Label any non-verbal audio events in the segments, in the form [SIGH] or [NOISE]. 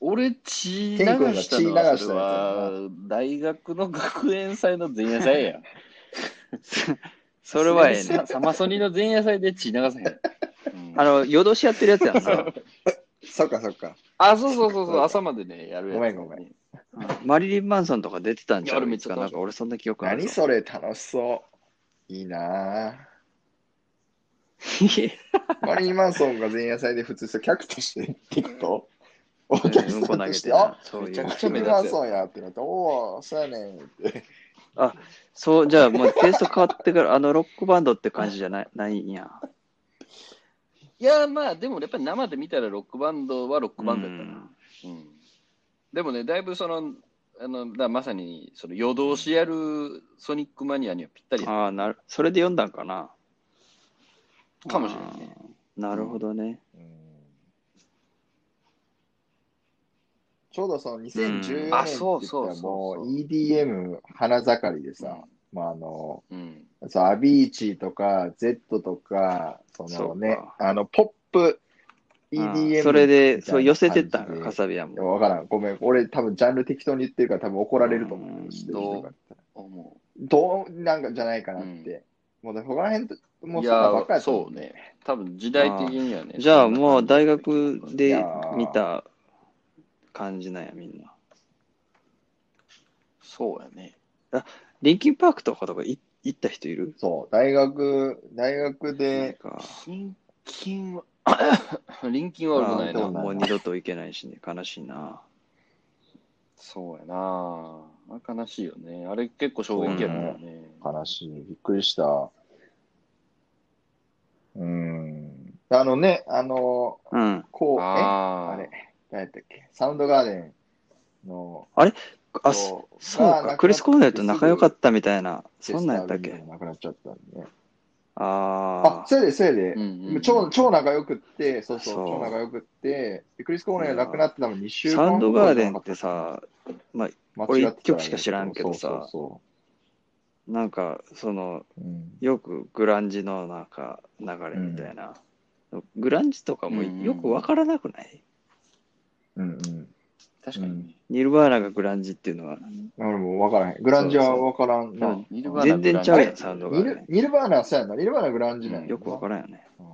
俺、血流したの血流は、それしたやは、大学の学園祭の前夜祭や。[LAUGHS] それはええねさ。サマソニの前夜祭で血流さへん。うんあの、夜通しやってるやつやんな。[LAUGHS] そっかそっか。あ、そうそうそうそう、朝までね、やるやつ。ごめんごめんうんマリリン・マンソンとか出てたんちゃいや俺ういつかなんか俺そんな記憶ある何ぞ。それ楽しそう。いいなぁ。[LAUGHS] マリー・マンソンが前夜祭で普通さ、客として行くと、お客うんさこ投げてんとして、あな、そうめちゃ。くちゃ目立つマリー・マンソンやってなって、おお、そうやねんって。そう、じゃあもうテイスト変わってから、あのロックバンドって感じじゃない？ないんや。いや、まあ、でもやっぱり生で見たらロックバンドはロックバンドやったな。うんでもね、だいぶその、あのだまさにその夜通しやるソニックマニアにはぴったりやああ、なる、それで読んだんかな。かもしれないね。なるほどね。ちょうどその2014うん年ってあそう言そうそうったらもそうう EDM 花盛りでさ、まああの、うん。そうアビーチとか Z とか、そのねあの、ポップ EDM それで、そう寄せてったんか、カサビアも。わからん。ごめん。俺多分ジャンル適当に言ってるから多分怒られると思うんう。知ってる人が思どうなんかじゃないかなって。もうね、他ら辺。もうそんなばっかり、そうね。多分時代的にはね。じゃあもう大学いで見た感じなんや、みんな。そうやね。リンキンパークとかとかい行った人いる？そう、大学、大学なんで、かリンキンは、リンキンは悪くないな。もう二度と行けないしね、悲しいな。そうやな。悲しいよね。あれ結構衝撃やったよね。悲しい。びっくりした。うん。あのね、あの、うん。こう、え？ああれ、何やったっけ？サウンドガーデンの、あ、そそうか、クリス・コーネルと仲良かったみたいな、そんなんやったっけ？なくなっちゃったんで。ね。ああ、それで、それで。うん、うんうん。超、超仲良くって、そうそう、そう。超仲良くって、でクリス・コーネル亡くなって多分2週あ、間サウンドガーデンってさ、まあ、俺一曲しか知らんけどさそうそなんか、その、うん。よくグランジのなんか流れみたいな。グランジとかもよくわからなくない、うんうん。確かにね。ニルバーナがグランジっていうのは、俺も分からへん。グランジは分からんな。ニルバーナ全然ちゃうやん、サウンドガニ。ルニルバーナはそうやんな。ニルバーナはグランジなんやよくわからんよね。うん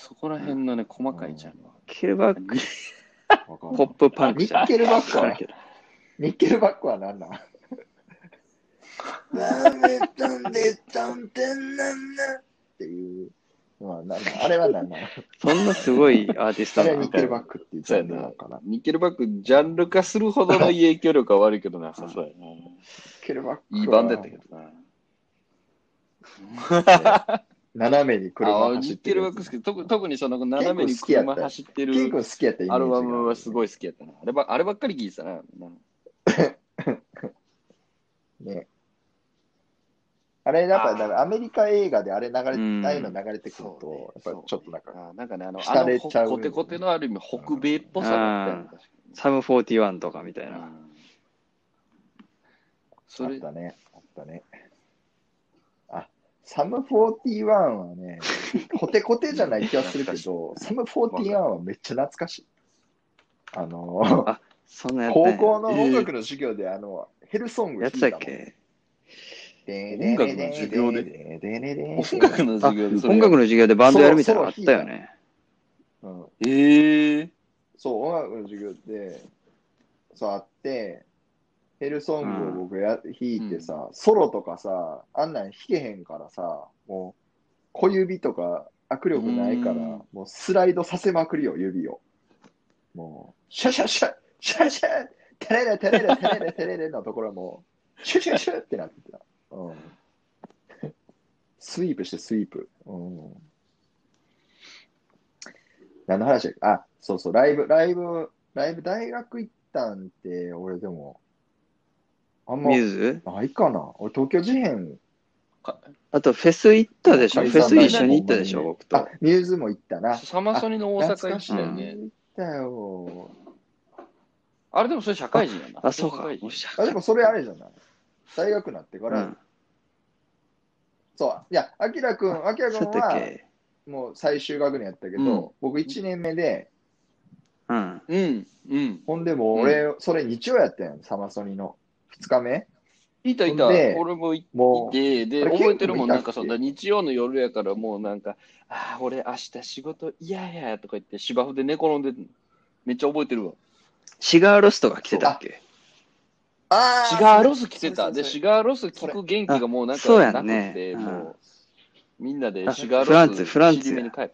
そこら辺のね、細かいじゃん。ケルバック、わからんポップパンクじゃん。ニッケルバックはわからんけどニッケルバックは何なん？[LAUGHS] っていう。まあ、なんなんあれは何なの [LAUGHS] そんなすごいアーティストあれなのはニッケルバックって言っちゃうのかな。ニッケルバック、ジャンル化するほどの影響力は悪いけどな、さそうやな。ニッケルバックは。いいバンドやったけどな。斜めに車あ、ニッケ走ってる。ルバック好き。特特にその斜めに車走ってケンる君好きやったイメージがアルバムはすごい好きやったな。あればあればっかり聴いてたな。[LAUGHS] ね。あれ、やっぱだからアメリカ映画であれ流れ、うんああいうの流れてくると、やっぱりちょっとなんか、あなんかね、あの、あ浸れのちゃうコテコテのある意味、北米っぽさだったよね。確かサム41とかみたいな。ん。それあっ、たね、あったね。あ、サム41はね、[LAUGHS] コテコテじゃない気がするけど、サム41はめっちゃ懐かしい。あの、あ、そんなや高校の音楽の授業で、あの、ヘルソングやってたっけ？音楽の授業で？で音楽の授業で音楽の授業でバンドやるみたいなのあったよね。うんええそう、音楽の授業で、そうあって、ヘルソングを僕や、弾いてさ、ソロとかさ、あんなん弾けへんからさ、もう小指とか握力ないから、うんもうスライドさせまくりよ、指を。もう、シャシャシャ、シャシャ、テレレテレレテレレテレレのところも、シュシュシュってなってた。うん。スイープしてスイープ。うん。何の話あ、そうそう、ライブ、ライブ、ライブ大学行ったんって、俺でも、あんまミューズ？ないかな。俺東京事変、あとフェス行ったでしょ？解フェス一緒に行ったでしょ？僕あと。、ミューズも行ったな。サマソニの大阪行ったようんね。行ったよ。あれでもそれ社会人やな。あ、そうか。あ、でもそれあれじゃない？大学になってから、うん。そう。いや、あきらくん、あきらくんは、け？もう最終学年やったけど、うん僕1年目で、うん。うん。うん。ほんでもう俺、それ日曜やったやん、サマソニの。2日目いたいた。俺もいもう、て、で、覚えてるもん、なんかそんな日曜の夜やから、もうなんか、ああ、俺明日仕事嫌やとか言って芝生で寝転んでめっちゃ覚えてるわ。シガーロストが来てたっけ？あシガーロス着てた。で、シガーロス聞く元気がもうなんかそうやなんくねて、うんもう、みんなであシガーロスフランツフランツ尻目に帰った？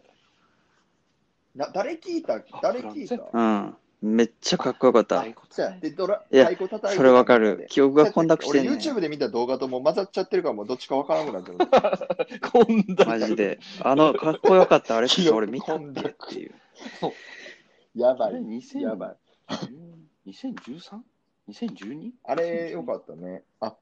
な誰聞いた？誰聞いたフうん。めっちゃかっこよかった。でドラいや太鼓叩いてそれわかる。記憶が混濁してんね俺 YouTube で見た動画ともう混ざっちゃってるからもうどっちかわからなくなってる。こんだマジで。あの、かっこよかった。あれ、[LAUGHS] 俺見たっけっていう。やばい。2000やばい。2013?2012? あれよかったね。あ、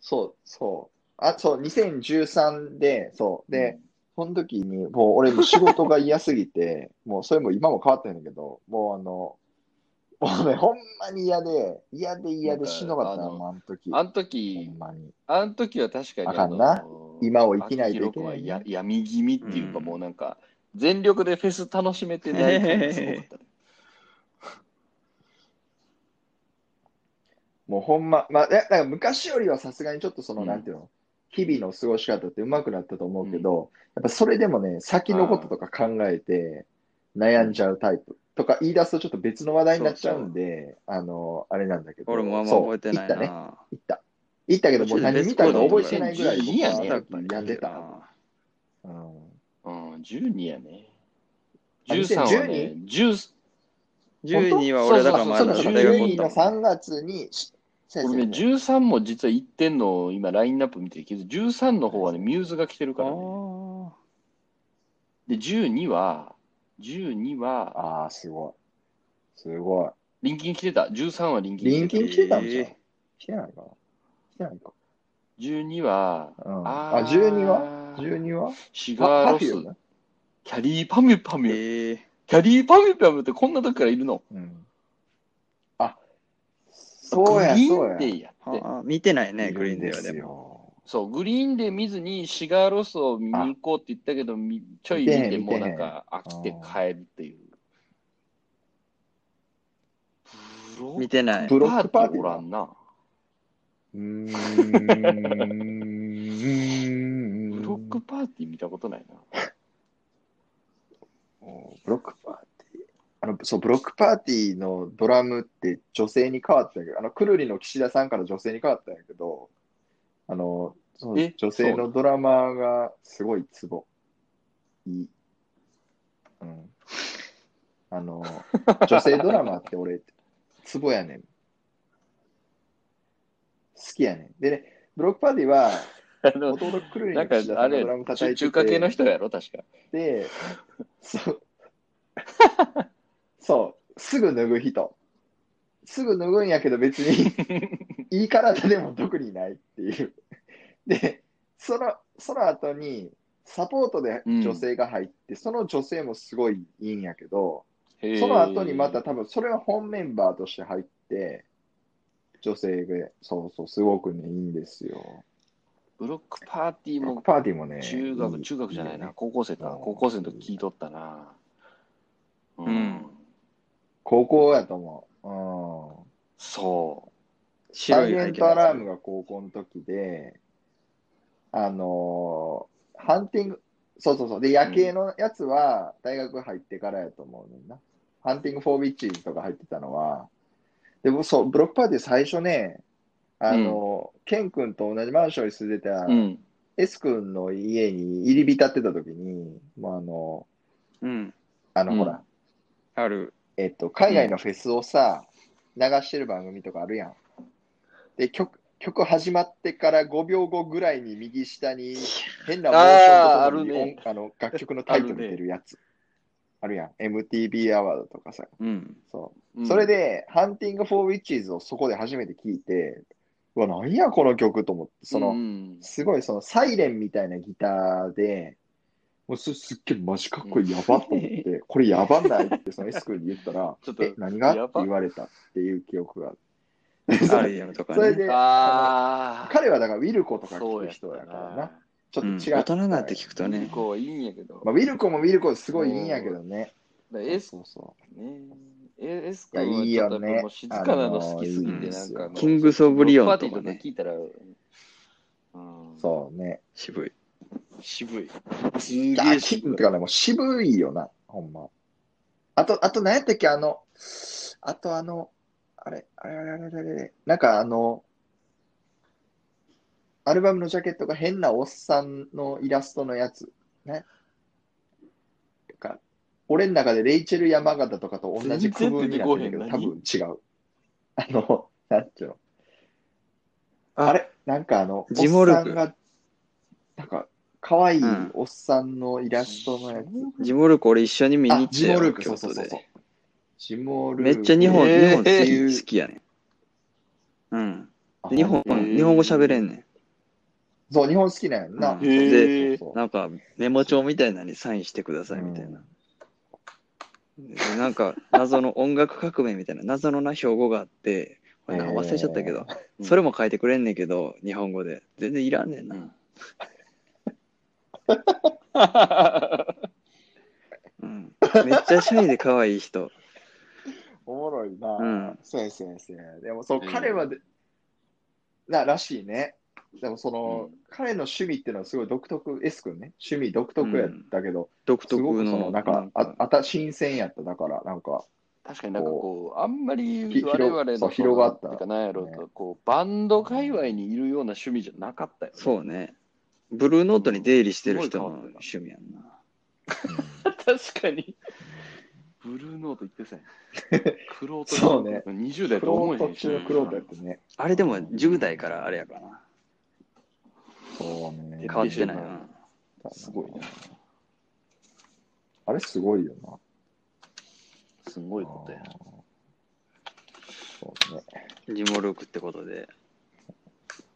そう、そう。あ、そう、2013で、そう。で、その時に、もう俺も仕事が嫌すぎて、[LAUGHS] もうそれも今も変わってるんだけど、もうあの、もうね、ほんまに嫌で、嫌で嫌でしんどかったな、もうあの時。あのほ時ん、まに。あの時は確かにあかんなの今を生きないといけないねや闇気味っていうか、うんもうなんか、全力でフェス楽しめてない感がすごかったね。もうほんま、まあ、いやだから昔よりはさすがにちょっとその、うんなんていうの、日々の過ごし方って上手くなったと思うけど、やっぱそれでもね、先のこととか考えて悩んじゃうタイプとか言い出すとちょっと別の話題になっちゃうんで、あの、あれなんだけど、俺もあんまそう覚えてない行ったね。な。行った。行ったけど、もう何見たか覚えてないぐらい僕やねあの時病んでた。な。うんうん、12やね。あ13はね、10 12は俺だからまだそうそうそう大学お12のったもん。3月に、し先これね、生13も実は行ってんのを今、ラインナップ見てるけど、13の方はね、ミューズが来てるあからね。ーで、12は、12は、ああ、すごい。すごい。リンキン来てた？13はリンキン来てリンキン来てたんじゃん。え来てないかな来てないか。た。12は、うん、あーあ、12は ?12 は？シガーロス？キャリーパミュパミュ。えーキャリーパミュパミュってこんな時からいるの？うん。あ、そうや、グリ。ーンデーやって。見てないね、いグリーンデーるんですはでも。よ。そう、グリーンデー見ずにシガーロスを見に行こうって言ったけど、みちょい見てもうなんか飽きて帰るっていう。見てない。ブロックパーティーおらんな。うーん。ブロックパーティー見たことないな。[LAUGHS] ブロックパーティー。あの、そう、ブロックパーティーのドラムって女性に変わったけど、あの、くるりの岸田さんから女性に変わったんやけど、あの、そのえ女性のドラマーがすごいツボ。いい。うん。あの、[LAUGHS] 女性ドラマーって俺、ツボやねん。好きやねん。でね、ブロックパーティーは、あのもともとくるりなんかの岸田さあれんがドラム叩いてて、中華系の人やろ、確か。で、そう、[LAUGHS] そう、すぐ脱ぐ人。すぐ脱ぐんやけど別に [LAUGHS] いい体でも特にないっていう。で、その、その後にサポートで女性が入って、その女性もすごいいいんやけど、その後にまた多分それは本メンバーとして入って、女性が、そうそう、すごくね、いいんですよ。ブロックパーティーもブロックパーティーもね、中学、中学じゃないな、いいよね高校生か。うん高校生の時聞いとったな。ううん。高校やと思う。うん。そサ白いイレントアラームが高校の時で、あのーハンティング、そうそうそう。で、夜景のやつは大学入ってからやと思うねんな。ハンティング・フォー・ウィッチーズとか入ってたのは、でもそう、ブロックパーティー最初ね、あのーケン君と同じマンションに住んでたう。うん。S 君の家に入り浸ってた時に、もうあのうん。あの、うんほら、ある。えっと、海外のフェスをさ、流してる番組とかあるやん。で、曲、曲始まってから5秒後ぐらいに右下に変なモーションとともにあね音あの楽曲のタイトル出るやつ。あるやん。MTV アワードとかさ。うん。そう。それで、 Hunting for Witches をそこで初めて聞いて、うわ、なんやこの曲と思って、その、うんすごいそのサイレンみたいなギターで、もうすすっげえマジかっこいい、やばっと思って、[LAUGHS] これやばないってその S 君に言ったら、[LAUGHS] ちょっとえ、何が？ってやば言われたっていう記憶がある。あるやろとかね。それで、ああ。彼はだからウィルコとかそうや聞く人やからな。な。ちょっと違う。うん大人になって聞くとね向こうはいいんやけど。まあ、ウィルコもウィルコですごいいいんやけどね。だ S そうそねえ S いや君はいいちょっとよねもう静かなの好きすぎて、あのーなんかあのキングスオブリオンパーティーととか聞いたら、うんう。そうね。渋い。渋い。すげえ渋いグ。かね、もう渋いよな、ほんま。あと、あと何やったっけ、あの、あとあの、あれ、あれあれあれあれあれ、なんかあの、アルバムのジャケットが変なおっさんのイラストのやつ。ね。か俺の中でレイチェル山形とかと同じ区分になってるけど、多分違う。あの、なんていうの。ああれ？なんかあの、おっジモルクさんが、なんか、可愛いうんおっさんのイラストのやつ。ジモルク俺一緒に見に行あ、ったよジモルク、そ京うそう都そうそうで。。ジモルク。めっちゃ日本、えー日本好き好きやねん。うん。日本、えー日本語喋れんねん。そう、日本好きなんやんな。うんそうへーそうそうなんかメモ帳みたいなのにサインしてくださいみたいな。でなんか謎の音楽革命みたいな謎のな標語があって、忘れちゃったけど、うんそれも書いてくれんねんけど、日本語で。全然いらんねんな。うんうん、めっちゃシャイで可愛い人。おもろいな。うんそうやそうやそうや。でも、そう、うん彼はで、な、らしいね。でも、その、うん彼の趣味っていうのはすごい独特、S 君ね。趣味独特やったけど、独特その、なんか、ああた、新鮮やった。だから、なんか、確かになんかこう、あんまりひ我々のそう広がったなんやろうねと、こう、バンド界隈にいるような趣味じゃなかったよ、ね。そうね。ブルーノートに出入りしてる人の趣味やんな。確かに。ブルーノート言ってさクロートそうね20代と思えへんしート中のクロートやってね。あれでも10代からあれやかな。そうね。変わってないうんな。すごいな。あれすごいよな。すごいことや。そうね。ジモルクってことで。